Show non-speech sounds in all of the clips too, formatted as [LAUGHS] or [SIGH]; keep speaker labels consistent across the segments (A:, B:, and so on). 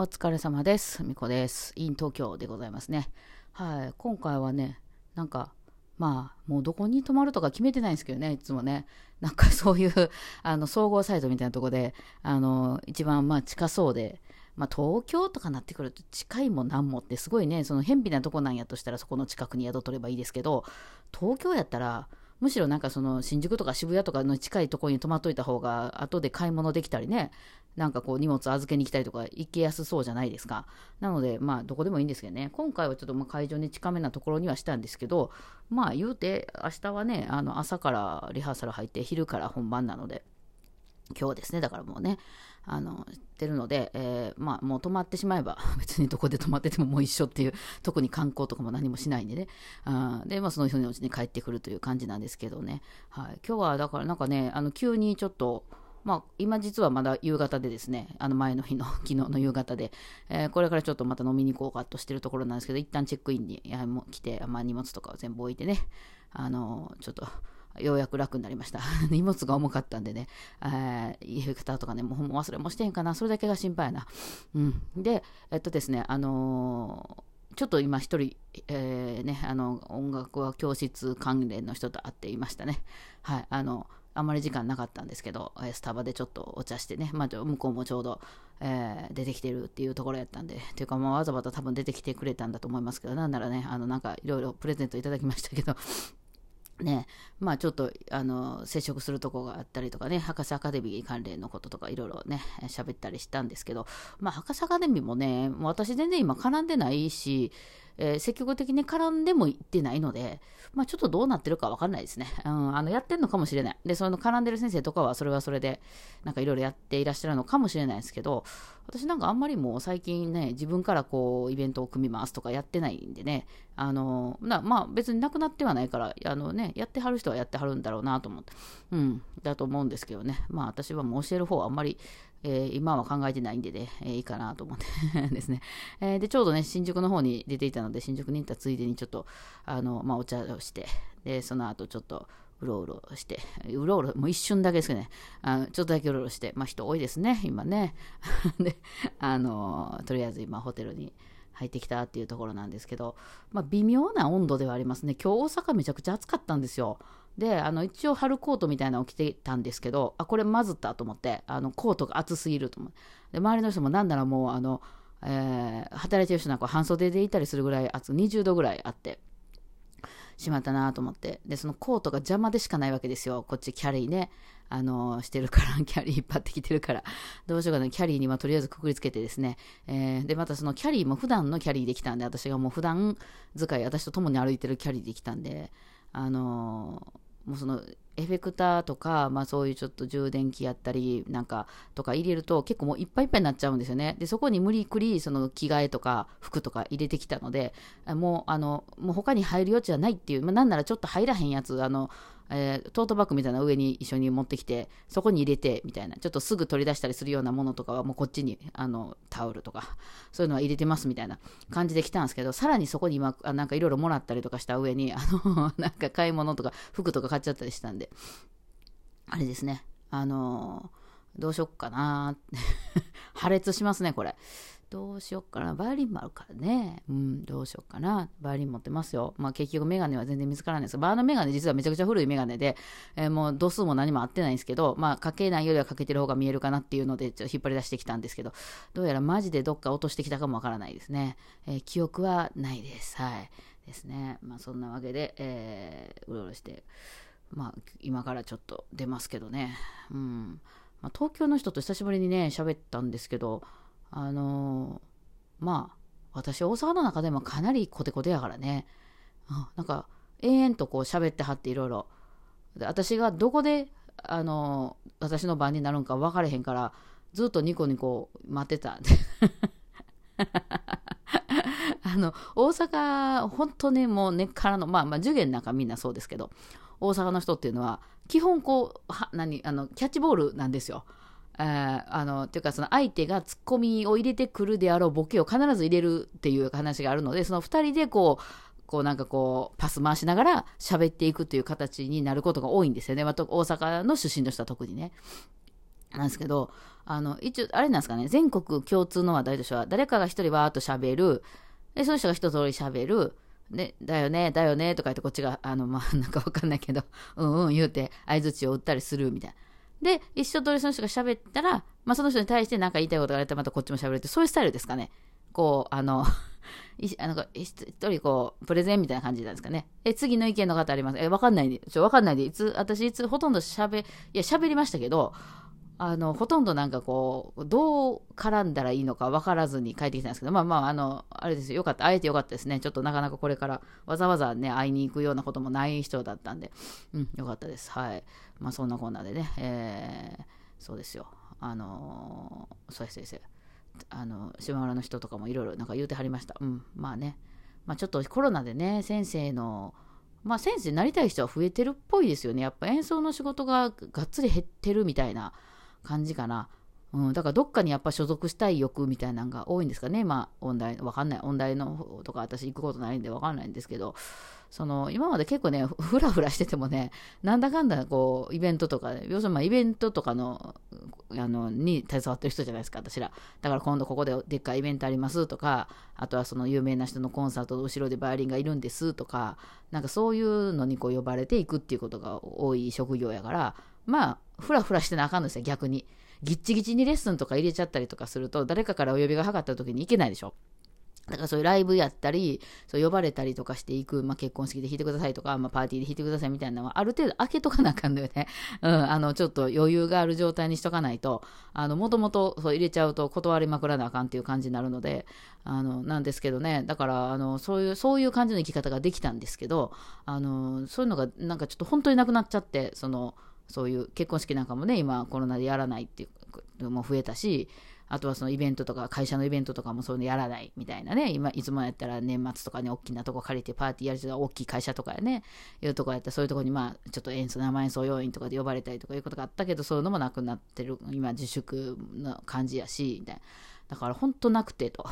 A: お疲れ様です。みこです。イン東京でございますね。はい。今回はね、なんか、まあ、もうどこに泊まるとか決めてないんですけどね、いつもね。なんか [LAUGHS] そういう、あの、総合サイトみたいなとこで、あの、一番まあ近そうで、まあ東京とかなってくると近いもなんもってすごいね、その偏僻なとこなんやとしたらそこの近くに宿取ればいいですけど、東京やったら、むしろなんかその新宿とか渋谷とかの近いところに泊まっといた方が後で買い物できたりねなんかこう荷物預けに来たりとか行けやすそうじゃないですか。なのでまあどこでもいいんですけどね。今回はちょっとま会場に近めなところにはしたんですけどまあ言うて明日はねあの朝からリハーサル入って昼から本番なので今日ですねだからもうねあのてるので、えー、まあもう泊まってしまえば [LAUGHS] 別にどこで泊まっててももう一緒っていう特に観光とかも何もしないんでね。あで、まあ、その日のうちに帰ってくるという感じなんですけどね、はい、今日はだからなんかねあの急にちょっとまあ、今実はまだ夕方でですね、あの前の日の [LAUGHS] 昨日の夕方で、えー、これからちょっとまた飲みに行こうかとしてるところなんですけど、一旦チェックインに来て、まあ、荷物とかを全部置いてね、あのちょっとようやく楽になりました。[LAUGHS] 荷物が重かったんでね、えー、家方とかね、もう忘れもしてへんかな、それだけが心配やな。うん。で、えっとですね、あのー、ちょっと今一人、えー、ね、あの、音楽は教室関連の人と会っていましたね。はい、あの、あまり時間なかったんですけど、スタバでちょっとお茶してね、まあ、向こうもちょうど、えー、出てきてるっていうところやったんで、というか、わざわざ多分出てきてくれたんだと思いますけど、なんならね、あの、なんかいろいろプレゼントいただきましたけど、[LAUGHS] ね、まあちょっとあの接触するとこがあったりとかね、博士アカデミー関連のこととかいろいろね、喋ったりしたんですけど、まあ博士アカデミーもね、私全然今絡んでないし、えー、積極的に絡んでもいってないので、まあちょっとどうなってるかわかんないですね。[LAUGHS] うん、あのやってんのかもしれない。で、その絡んでる先生とかはそれはそれで、なんかいろいろやっていらっしゃるのかもしれないですけど、私なんかあんまりもう最近ね、自分からこうイベントを組みますとかやってないんでね、あの、なまあ別になくなってはないから、あのね、やってはる人はやってはるんだろうなと思って、うん、だと思うんですけどね、まあ私はもう教える方はあんまり、えー、今は考えてないんでね、えー、いいかなと思って [LAUGHS] ですね、えー、で、ちょうどね、新宿の方に出ていたので、新宿に行ったついでにちょっと、あの、まあお茶をして、で、その後ちょっと、うろうろして、うろうろ、もう一瞬だけですけどね、あのちょっとだけうろうろして、まあ人多いですね、今ね。[LAUGHS] で、あの、とりあえず今ホテルに入ってきたっていうところなんですけど、まあ微妙な温度ではありますね。今日大阪めちゃくちゃ暑かったんですよ。で、あの、一応春コートみたいなのを着てたんですけど、あ、これまずったと思って、あの、コートが暑すぎると思って。で、周りの人もなんならもう、あの、えー、働いてる人なんか半袖でいたりするぐらい暑、20度ぐらいあって、しまったなと思って。で、そのコートが邪魔でしかないわけですよ。こっちキャリーね。あの、してるから、[LAUGHS] キャリー引っ張ってきてるから、どうしようかな、キャリーにはとりあえずくくりつけてですね、えー、で、またそのキャリーも普段のキャリーできたんで、私がもう普段使い、私と共に歩いてるキャリーできたんで、あのー、もうその、エフェクターとか、まあそういうちょっと充電器やったり、なんか、とか入れると結構もういっぱいいっぱいになっちゃうんですよね。で、そこに無理くり、その着替えとか服とか入れてきたので、もう、あの、もう他に入る余地はないっていう、まあなんならちょっと入らへんやつ、あの、えー、トートバッグみたいな上に一緒に持ってきて、そこに入れて、みたいな、ちょっとすぐ取り出したりするようなものとかは、もうこっちに、あの、タオルとか、そういうのは入れてますみたいな感じで来たんですけど、さらにそこに今、なんかいろいろもらったりとかした上に、[LAUGHS] あの、なんか買い物とか、服とか買っちゃったりしたんで、あれですね、あのどうしよっかな [LAUGHS] 破裂しますね、これ。どうしよっかな。バイオリンもあるからね。うん、どうしよっかな。バイオリン持ってますよ。まあ結局メガネは全然見つからないですバーのメガネ実はめちゃくちゃ古いメガネで、えー、もう度数も何も合ってないんですけど、まあかけないよりはかけてる方が見えるかなっていうので、ちょっと引っ張り出してきたんですけど、どうやらマジでどっか落としてきたかもわからないですね。えー、記憶はないです。はい。ですね。まあそんなわけで、えー、うろうろして、まあ今からちょっと出ますけどね。うん。まあ、東京の人と久しぶりにね、喋ったんですけど、あのー、まあ、私、大阪の中でもかなりコテコテやからね。うん、なんか、延々とこう喋ってはっていろいろ。私がどこで、あのー、私の番になるんか分かれへんから、ずっとニコニコ待ってた。[LAUGHS] あの、大阪、本当ね、もう根っからの、まあまあ、受験なんかみんなそうですけど、大阪の人っていうのは、基本こう、は、何、あの、キャッチボールなんですよ。えー、あの、っていうかその相手がツッコミを入れてくるであろうボケを必ず入れるっていう話があるので、その二人でこう、こうなんかこう、パス回しながら喋っていくという形になることが多いんですよね。また大阪の出身の人は特にね。なんですけど、あの、一応、あれなんですかね、全国共通の話題としては、誰かが一人わーっと喋る、で、その人が一通り喋る、で、だよね、だよね、とか言ってこっちが、あの、まあ、なんかわかんないけど、うんうん言うて、相槌を打ったりするみたいな。で、一緒通りその人が喋ったら、まあ、その人に対して何か言いたいことがあればまたこっちも喋るって、そういうスタイルですかね。こう、あの、[LAUGHS] いあの一人こう、プレゼンみたいな感じなんですかね。え、次の意見の方ありますえ、わかんないで、ちょ、わかんないで、いつ、私いつほとんど喋、いや、喋りましたけど、あの、ほとんどなんかこう、どう絡んだらいいのか分からずに帰ってきたんですけど、まあまあ、あの、あれですよ、よかった、会えてよかったですね。ちょっとなかなかこれからわざわざね、会いに行くようなこともない人だったんで、うん、よかったです。はい。まあそんなこんなでね、えー、そうですよ。あのー、そうです先生。あの、島村の人とかもいろいろなんか言うてはりました。うん、まあね。まあちょっとコロナでね、先生の、まあ先生になりたい人は増えてるっぽいですよね。やっぱ演奏の仕事ががっつり減ってるみたいな。感じかな。うん、だからどっかにやっぱ所属したい欲みたいなのが多いんですかね。まあ、音大、わかんない。音大の方とか私行くことないんでわかんないんですけど、その、今まで結構ね、ふらふらしててもね、なんだかんだこう、イベントとか、要するにまあイベントとかの、あの、に携わってる人じゃないですか、私ら。だから今度ここででっかいイベントありますとか、あとはその有名な人のコンサートの後ろでバイオリンがいるんですとか、なんかそういうのにこう呼ばれていくっていうことが多い職業やから、まあ、ふらふらしてなあかんのですよ、逆に。ぎっちぎちにレッスンとか入れちゃったりとかすると、誰かからお呼びがかかった時に行けないでしょ。だからそういうライブやったり、そう呼ばれたりとかしていく、まあ、結婚式で弾いてくださいとか、まあ、パーティーで弾いてくださいみたいなのは、ある程度開けとかなあかんのよね。[LAUGHS] うん、あの、ちょっと余裕がある状態にしとかないと、あの、もともと入れちゃうと断りまくらなあかんっていう感じになるので、あの、なんですけどね、だから、あの、そういう、そういう感じの生き方ができたんですけど、あの、そういうのがなんかちょっと本当になくなっちゃって、その、そういう結婚式なんかもね、今コロナでやらないっていうのも増えたし、あとはそのイベントとか、会社のイベントとかもそういうのやらないみたいなね、今、いつもやったら年末とかに大きなとこ借りてパーティーやる人は大きい会社とかやね、いうとこやったらそういうとこにまあ、ちょっと演奏、生演奏要員とかで呼ばれたりとかいうことがあったけど、そういうのもなくなってる、今自粛の感じやし、みたいな。だから本当なくてと。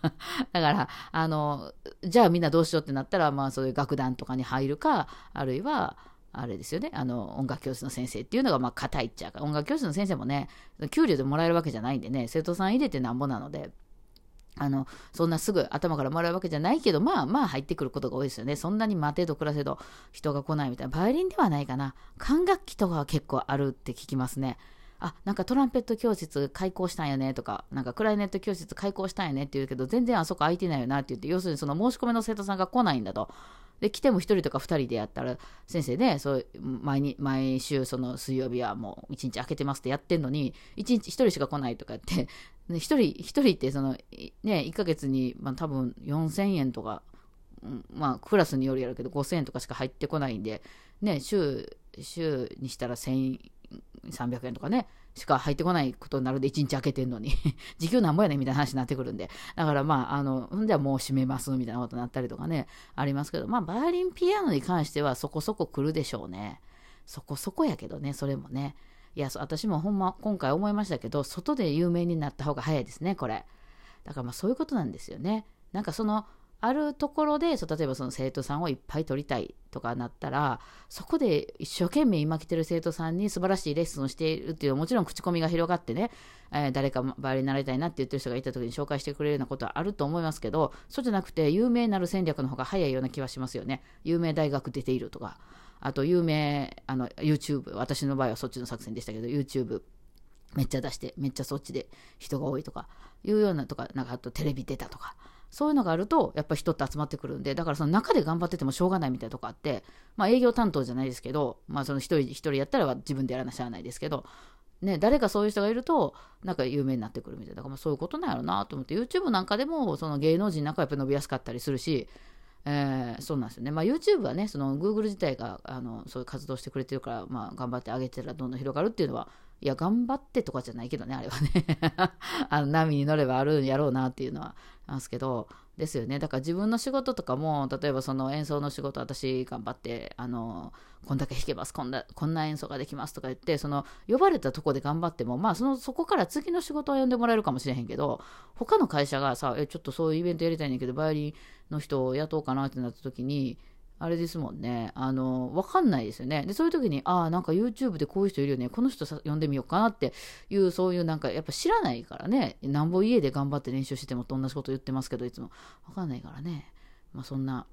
A: [LAUGHS] だから、あの、じゃあみんなどうしようってなったら、まあそういう楽団とかに入るか、あるいは、あれですよね、あの、音楽教室の先生っていうのが、まあ、硬いっちゃうから、音楽教室の先生もね、給料でもらえるわけじゃないんでね、生徒さん入れてなんぼなので、あの、そんなすぐ頭からもらうわけじゃないけど、まあまあ入ってくることが多いですよね。そんなに待てど暮らせど人が来ないみたいな。バイオリンではないかな。管楽器とかは結構あるって聞きますね。あ、なんかトランペット教室開講したんやねとか、なんかクライネット教室開講したんやねって言うけど、全然あそこ空いてないよなって言って、要するにその申し込みの生徒さんが来ないんだと。で、来ても1人とか2人でやったら、先生ね、そう毎に毎週その水曜日はもう1日空けてますってやってんのに、1日1人しか来ないとかって、[LAUGHS] 1人、1人ってその、ね、1ヶ月に、まあ、多分4000円とか、まあ、クラスによるやるけど、5000円とかしか入ってこないんで、ね、週、週にしたら1000 300円とかね、しか入ってこないことになるんで、1日空けてんのに [LAUGHS] 時給なんぼやねんみたいな話になってくるんで。だからまあ、あの、んではもう閉めますみたいなことになったりとかね、ありますけど、まあ、バイオリンピアノに関してはそこそこ来るでしょうね。そこそこやけどね、それもね。いや、私もほんま、今回思いましたけど、外で有名になった方が早いですね、これ。だからまあ、そういうことなんですよね。なんかその、あるところでそう例えばその生徒さんをいっぱい取りたいとかなったらそこで一生懸命今来てる生徒さんに素晴らしいレッスンをしているっていうもちろん口コミが広がってね、えー、誰かバイオリンになりたいなって言ってる人がいた時に紹介してくれるようなことはあると思いますけどそうじゃなくて有名なる戦略の方が早いような気はしますよね。有名大学出ているとかあと有名あの YouTube 私の場合はそっちの作戦でしたけど YouTube めっちゃ出してめっちゃそっちで人が多いとかいうようなとかなんかあとテレビ出たとかそういうのがあると、やっぱ人って集まってくるんで、だからその中で頑張っててもしょうがないみたいなとこあって、まあ営業担当じゃないですけど、まあその一人一人やったら自分でやらなしゃあないですけど、ね、誰かそういう人がいると、なんか有名になってくるみたいな。だからまあそういうことなんやろうなと思って、YouTube なんかでもその芸能人なんかやっぱ伸びやすかったりするし、えー、そうなんですよね。まあ、YouTube はね、その Google 自体があのそういう活動してくれてるから、まあ、頑張ってあげてたらどんどん広がるっていうのは、いや、頑張ってとかじゃないけどね、あれはね。[LAUGHS] あの波に乗ればあるんやろうなっていうのはなんですけど、ですよね。だから自分の仕事とかも、例えばその演奏の仕事、私頑張って、あの、こんだけ弾けます、こんな、こんな演奏ができますとか言って、その、呼ばれたとこで頑張っても、まあ、その、そこから次の仕事は呼んでもらえるかもしれへんけど、他の会社がさ、え、ちょっとそういうイベントやりたいんだけど、バイオリンの人を雇おうかなってなった時に、あれですもんね。あの、わかんないですよね。で、そういう時に、ああ、なんか YouTube でこういう人いるよね。この人さ呼んでみようかなっていう、そういうなんか、やっぱ知らないからね。なんぼ家で頑張って練習してもと同じこと言ってますけど、いつも。わかんないからね。まあそんな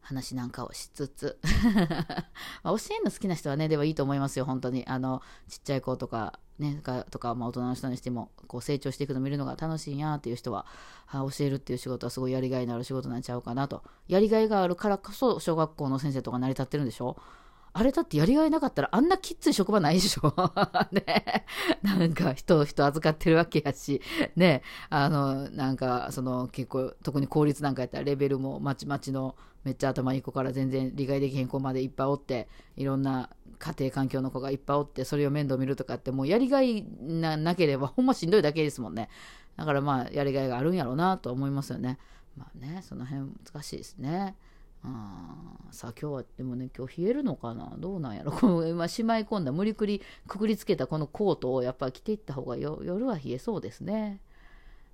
A: 話なんかをしつつ [LAUGHS] まあ、教えるの好きな人はね、ではいいと思いますよ、本当に。あの、ちっちゃい子とか、ね、とか、まあ、大人の人にしても、こう成長していくの見るのが楽しいんやっていう人は、あ教えるっていう仕事はすごいやりがいのある仕事なんちゃうかなと。やりがいがあるからこそ、小学校の先生とか成り立ってるんでしょ？あれだってやりがいなかったらあんなきつい職場ないでしょ？[LAUGHS] ね。なんか人、人預かってるわけやし、ね。あの、なんか、その結構、特に公立なんかやったらレベルもまちまちのめっちゃ頭いい子から全然理解できへん子までいっぱいおって、いろんな家庭環境の子がいっぱいおって、それを面倒見るとかって、もうやりがいななければ [LAUGHS] ほんましんどいだけですもんね。だからまあ、やりがいがあるんやろうなと思いますよね。まあね、その辺難しいですね。あさあ今日はでもね今日冷えるのかな？どうなんやろ？こ [LAUGHS] の今しまい込んだ無理くりくくりつけたこのコートをやっぱ着ていった方が夜は冷えそうですね、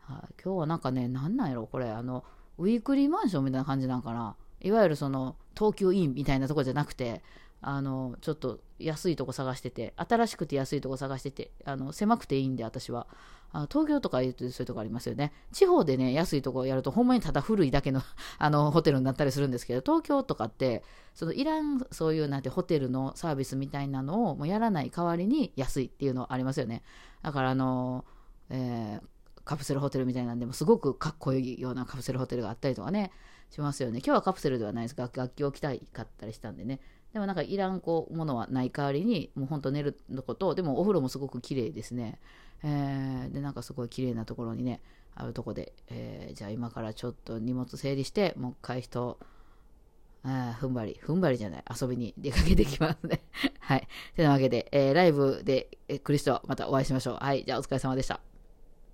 A: はあ、今日はなんかねなんなんやろこれあのウィークリーマンションみたいな感じなんかないわゆるその東急インみたいなとこじゃなくてあのちょっと安いとこ探してて新しくて安いとこ探しててあの狭くていいんで私は。あ東京とか言うとそういうとこありますよね。地方でね安いとこやるとほんまにただ古いだけの [LAUGHS] あのホテルになったりするんですけど東京とかってそのいらんそういうなんてホテルのサービスみたいなのをもうやらない代わりに安いっていうのありますよね。だからあの、えー、カプセルホテルみたいなんでもすごくかっこいいようなカプセルホテルがあったりとかね。しますよね今日はカプセルではないですが楽器を着たいかったりしたんでねでもなんかいらんこうものはない代わりにもうほんと寝るのことでもお風呂もすごく綺麗ですね、えー、でなんかすごい綺麗なところにねあるとこで、えー、じゃあ今からちょっと荷物整理してもう一回人あ踏ん張り、踏ん張りじゃない、遊びに出かけてきますね。[LAUGHS] はい。てなわけで、えー、ライブで、えー、クリストまたお会いしましょう。はい。じゃあお疲れ様でした。